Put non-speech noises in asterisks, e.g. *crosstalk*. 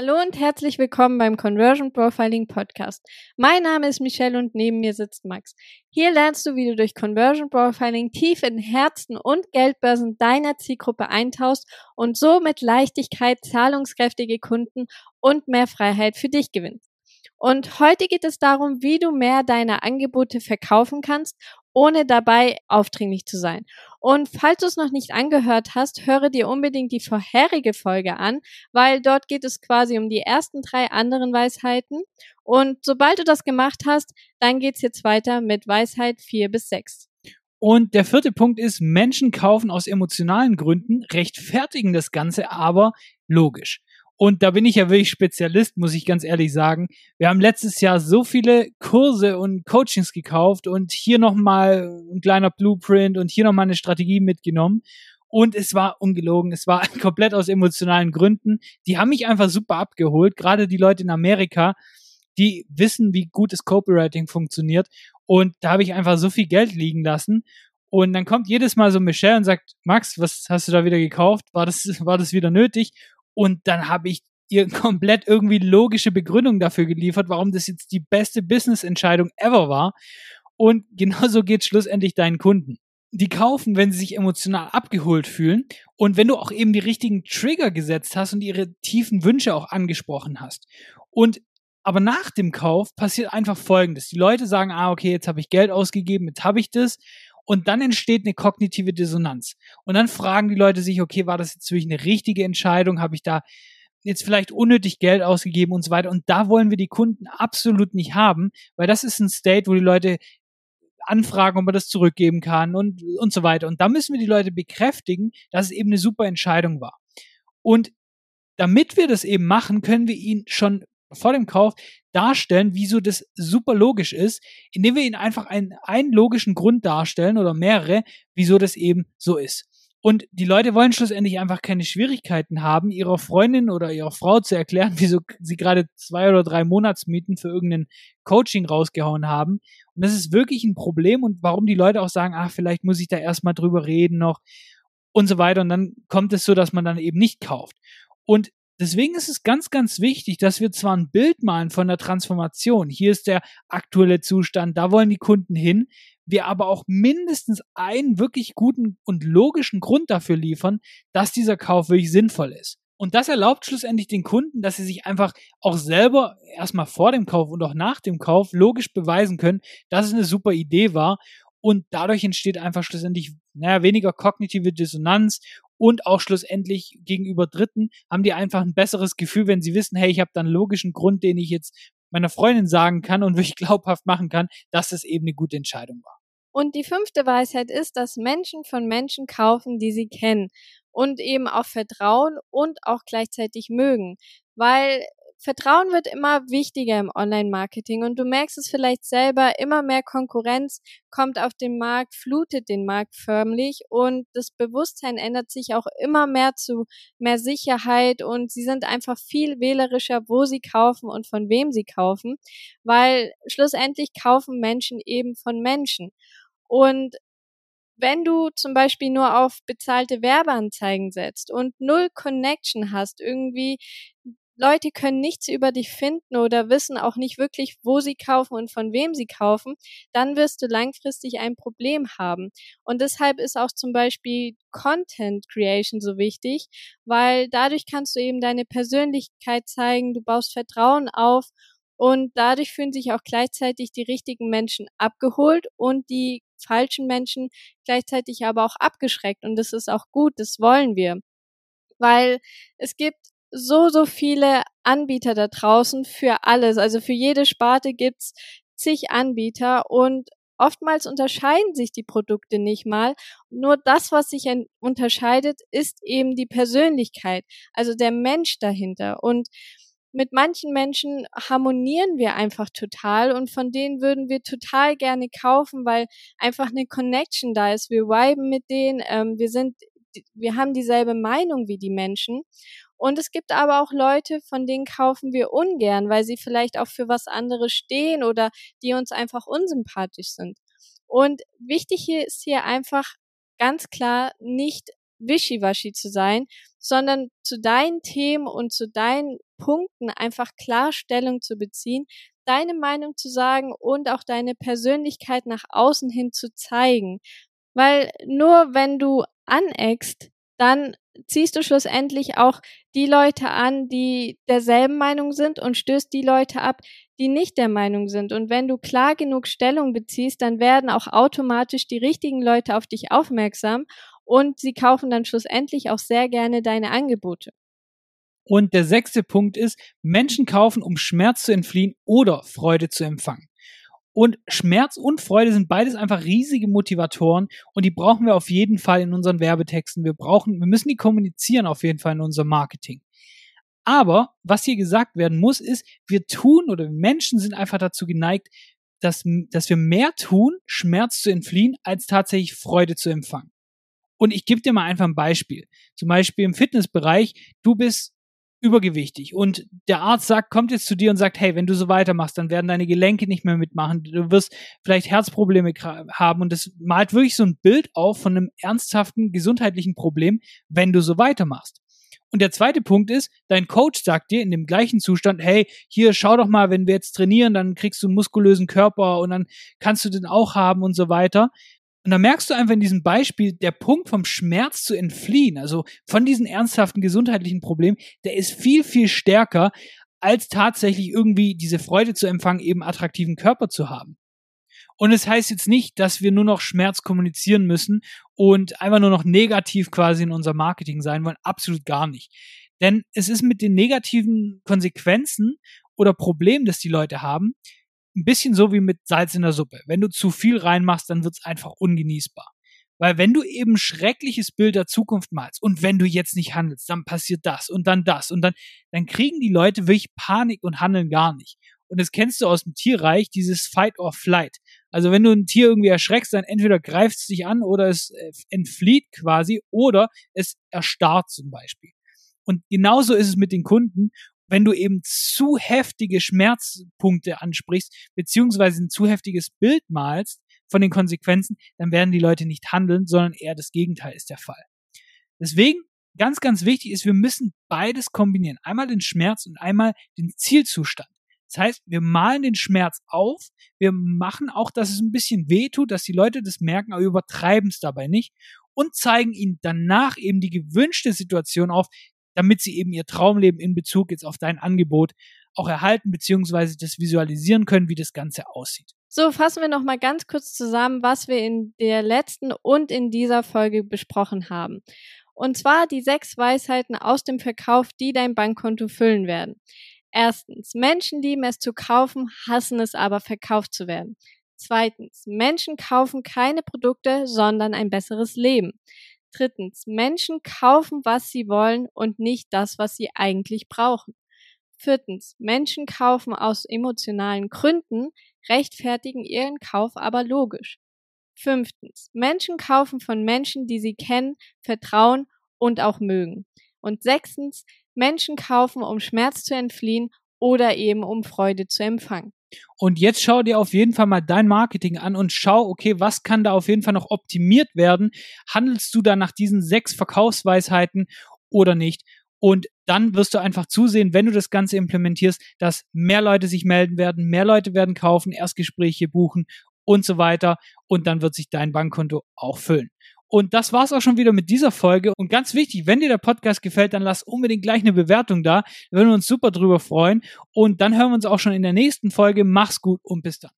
Hallo und herzlich willkommen beim Conversion Profiling Podcast. Mein Name ist Michelle und neben mir sitzt Max. Hier lernst du, wie du durch Conversion Profiling tief in Herzen und Geldbörsen deiner Zielgruppe eintauchst und so mit Leichtigkeit zahlungskräftige Kunden und mehr Freiheit für dich gewinnst. Und heute geht es darum, wie du mehr deiner Angebote verkaufen kannst ohne dabei aufdringlich zu sein. Und falls du es noch nicht angehört hast, höre dir unbedingt die vorherige Folge an, weil dort geht es quasi um die ersten drei anderen Weisheiten. Und sobald du das gemacht hast, dann geht's jetzt weiter mit Weisheit vier bis sechs. Und der vierte Punkt ist, Menschen kaufen aus emotionalen Gründen, rechtfertigen das Ganze aber logisch. Und da bin ich ja wirklich Spezialist, muss ich ganz ehrlich sagen. Wir haben letztes Jahr so viele Kurse und Coachings gekauft und hier nochmal ein kleiner Blueprint und hier nochmal eine Strategie mitgenommen. Und es war ungelogen, es war *laughs* komplett aus emotionalen Gründen. Die haben mich einfach super abgeholt, gerade die Leute in Amerika, die wissen, wie gut das Copywriting funktioniert. Und da habe ich einfach so viel Geld liegen lassen. Und dann kommt jedes Mal so Michelle und sagt, Max, was hast du da wieder gekauft? War das, *laughs* war das wieder nötig? Und dann habe ich ihr *laughs* komplett irgendwie logische Begründung dafür geliefert, warum das jetzt die beste Business-Entscheidung ever war. Und *laughs* genauso geht schlussendlich deinen Kunden. Die kaufen, wenn sie sich emotional abgeholt fühlen und wenn du auch eben die richtigen Trigger gesetzt hast und ihre tiefen Wünsche auch angesprochen hast. Und aber nach dem Kauf passiert einfach Folgendes. Die Leute sagen, ah, okay, jetzt habe ich Geld ausgegeben, jetzt habe ich das. Und dann entsteht eine kognitive Dissonanz. Und dann fragen die Leute sich, okay, war das jetzt wirklich eine richtige Entscheidung? Habe ich da jetzt vielleicht unnötig Geld ausgegeben und so weiter? Und da wollen wir die Kunden absolut nicht haben, weil das ist ein State, wo die Leute anfragen, ob man das zurückgeben kann und, und so weiter. Und da müssen wir die Leute bekräftigen, dass es eben eine super Entscheidung war. Und damit wir das eben machen, können wir ihnen schon vor dem Kauf darstellen, wieso das super logisch ist, indem wir ihnen einfach einen, einen logischen Grund darstellen oder mehrere, wieso das eben so ist. Und die Leute wollen schlussendlich einfach keine Schwierigkeiten haben, ihrer Freundin oder ihrer Frau zu erklären, wieso sie gerade zwei oder drei Monatsmieten für irgendein Coaching rausgehauen haben. Und das ist wirklich ein Problem und warum die Leute auch sagen, ach, vielleicht muss ich da erstmal drüber reden noch und so weiter. Und dann kommt es so, dass man dann eben nicht kauft. Und Deswegen ist es ganz, ganz wichtig, dass wir zwar ein Bild malen von der Transformation. Hier ist der aktuelle Zustand, da wollen die Kunden hin. Wir aber auch mindestens einen wirklich guten und logischen Grund dafür liefern, dass dieser Kauf wirklich sinnvoll ist. Und das erlaubt schlussendlich den Kunden, dass sie sich einfach auch selber erstmal vor dem Kauf und auch nach dem Kauf logisch beweisen können, dass es eine super Idee war. Und dadurch entsteht einfach schlussendlich naja, weniger kognitive Dissonanz und auch schlussendlich gegenüber Dritten haben die einfach ein besseres Gefühl, wenn sie wissen, hey, ich habe da einen logischen Grund, den ich jetzt meiner Freundin sagen kann und *laughs* wirklich glaubhaft machen kann, dass es eben eine gute Entscheidung war. Und die fünfte Weisheit ist, dass Menschen von Menschen kaufen, die sie kennen und eben auch vertrauen und auch gleichzeitig mögen. Weil Vertrauen wird immer wichtiger im Online-Marketing und du merkst es vielleicht selber, immer mehr Konkurrenz kommt auf den Markt, flutet den Markt förmlich und das Bewusstsein ändert sich auch immer mehr zu mehr Sicherheit und sie sind einfach viel wählerischer, wo sie kaufen und von wem sie kaufen, weil schlussendlich kaufen Menschen eben von Menschen. Und wenn du zum Beispiel nur auf bezahlte Werbeanzeigen setzt und null Connection hast, irgendwie Leute können nichts über dich finden oder wissen auch nicht wirklich, wo sie kaufen und von wem sie kaufen, dann wirst du langfristig ein Problem haben. Und deshalb ist auch zum Beispiel Content Creation so wichtig, weil dadurch kannst du eben deine Persönlichkeit zeigen, du baust Vertrauen auf und dadurch fühlen sich auch gleichzeitig die richtigen Menschen abgeholt und die falschen Menschen gleichzeitig aber auch abgeschreckt. Und das ist auch gut, das wollen wir. Weil es gibt so, so viele Anbieter da draußen für alles. Also für jede Sparte gibt's zig Anbieter und oftmals unterscheiden sich die Produkte nicht mal. Nur das, was sich unterscheidet, ist eben die Persönlichkeit, also der Mensch dahinter. Und mit manchen Menschen harmonieren wir einfach total und von denen würden wir total gerne kaufen, weil einfach eine Connection da ist. Wir viben mit denen, ähm, wir sind, wir haben dieselbe Meinung wie die Menschen und es gibt aber auch Leute, von denen kaufen wir ungern, weil sie vielleicht auch für was anderes stehen oder die uns einfach unsympathisch sind. Und wichtig hier ist hier einfach ganz klar nicht wischiwaschi zu sein, sondern zu deinen Themen und zu deinen Punkten einfach Klarstellung zu beziehen, deine Meinung zu sagen und auch deine Persönlichkeit nach außen hin zu zeigen. Weil nur wenn du aneckst, dann ziehst du schlussendlich auch die Leute an, die derselben Meinung sind und stößt die Leute ab, die nicht der Meinung sind. Und wenn du klar genug Stellung beziehst, dann werden auch automatisch die richtigen Leute auf dich aufmerksam und sie kaufen dann schlussendlich auch sehr gerne deine Angebote. Und der sechste Punkt ist, Menschen kaufen, um Schmerz zu entfliehen oder Freude zu empfangen. Und Schmerz und Freude sind beides einfach riesige Motivatoren und die brauchen wir auf jeden Fall in unseren Werbetexten. Wir brauchen, wir müssen die kommunizieren auf jeden Fall in unserem Marketing. Aber was hier gesagt werden muss, ist, wir tun oder Menschen sind einfach dazu geneigt, dass, dass wir mehr tun, Schmerz zu entfliehen, als tatsächlich Freude zu empfangen. Und ich gebe dir mal einfach ein Beispiel. Zum Beispiel im Fitnessbereich, du bist übergewichtig und der Arzt sagt, kommt jetzt zu dir und sagt, hey, wenn du so weitermachst, dann werden deine Gelenke nicht mehr mitmachen, du wirst vielleicht Herzprobleme haben und das malt wirklich so ein Bild auf von einem ernsthaften gesundheitlichen Problem, wenn du so weitermachst. Und der zweite Punkt ist, dein Coach sagt dir in dem gleichen Zustand, hey, hier schau doch mal, wenn wir jetzt trainieren, dann kriegst du einen muskulösen Körper und dann kannst du den auch haben und so weiter. Und da merkst du einfach in diesem Beispiel, der Punkt vom Schmerz zu entfliehen, also von diesen ernsthaften gesundheitlichen Problemen, der ist viel, viel stärker, als tatsächlich irgendwie diese Freude zu empfangen, eben attraktiven Körper zu haben. Und es das heißt jetzt nicht, dass wir nur noch Schmerz kommunizieren müssen und einfach nur noch negativ quasi in unser Marketing sein wollen. Absolut gar nicht. Denn es ist mit den negativen Konsequenzen oder Problemen, das die Leute haben, ein bisschen so wie mit Salz in der Suppe. Wenn du zu viel reinmachst, dann wird es einfach ungenießbar. Weil wenn du eben schreckliches Bild der Zukunft malst und wenn du jetzt nicht handelst, dann passiert das und dann das und dann, dann kriegen die Leute wirklich Panik und handeln gar nicht. Und das kennst du aus dem Tierreich, dieses Fight or Flight. Also wenn du ein Tier irgendwie erschreckst, dann entweder greift es dich an oder es äh, entflieht quasi oder es erstarrt zum Beispiel. Und genauso ist es mit den Kunden wenn du eben zu heftige Schmerzpunkte ansprichst, beziehungsweise ein zu heftiges Bild malst von den Konsequenzen, dann werden die Leute nicht handeln, sondern eher das Gegenteil ist der Fall. Deswegen ganz, ganz wichtig ist, wir müssen beides kombinieren. Einmal den Schmerz und einmal den Zielzustand. Das heißt, wir malen den Schmerz auf, wir machen auch, dass es ein bisschen weh tut, dass die Leute das merken, aber übertreiben es dabei nicht und zeigen ihnen danach eben die gewünschte Situation auf, damit sie eben ihr Traumleben in Bezug jetzt auf dein Angebot auch erhalten bzw. das visualisieren können, wie das Ganze aussieht. So, fassen wir nochmal ganz kurz zusammen, was wir in der letzten und in dieser Folge besprochen haben. Und zwar die sechs Weisheiten aus dem Verkauf, die dein Bankkonto füllen werden. Erstens, Menschen lieben es zu kaufen, hassen es aber verkauft zu werden. Zweitens, Menschen kaufen keine Produkte, sondern ein besseres Leben. Drittens, Menschen kaufen, was sie wollen und nicht das, was sie eigentlich brauchen. Viertens, Menschen kaufen aus emotionalen Gründen, rechtfertigen ihren Kauf aber logisch. Fünftens, Menschen kaufen von Menschen, die sie kennen, vertrauen und auch mögen. Und sechstens, Menschen kaufen, um Schmerz zu entfliehen oder eben um Freude zu empfangen. Und jetzt schau dir auf jeden Fall mal dein Marketing an und schau, okay, was kann da auf jeden Fall noch optimiert werden? Handelst du da nach diesen sechs Verkaufsweisheiten oder nicht? Und dann wirst du einfach zusehen, wenn du das Ganze implementierst, dass mehr Leute sich melden werden, mehr Leute werden kaufen, Erstgespräche buchen und so weiter. Und dann wird sich dein Bankkonto auch füllen. Und das war's auch schon wieder mit dieser Folge. Und ganz wichtig, wenn dir der Podcast gefällt, dann lass unbedingt gleich eine Bewertung da. Wir würden uns super drüber freuen. Und dann hören wir uns auch schon in der nächsten Folge. Mach's gut und bis dann.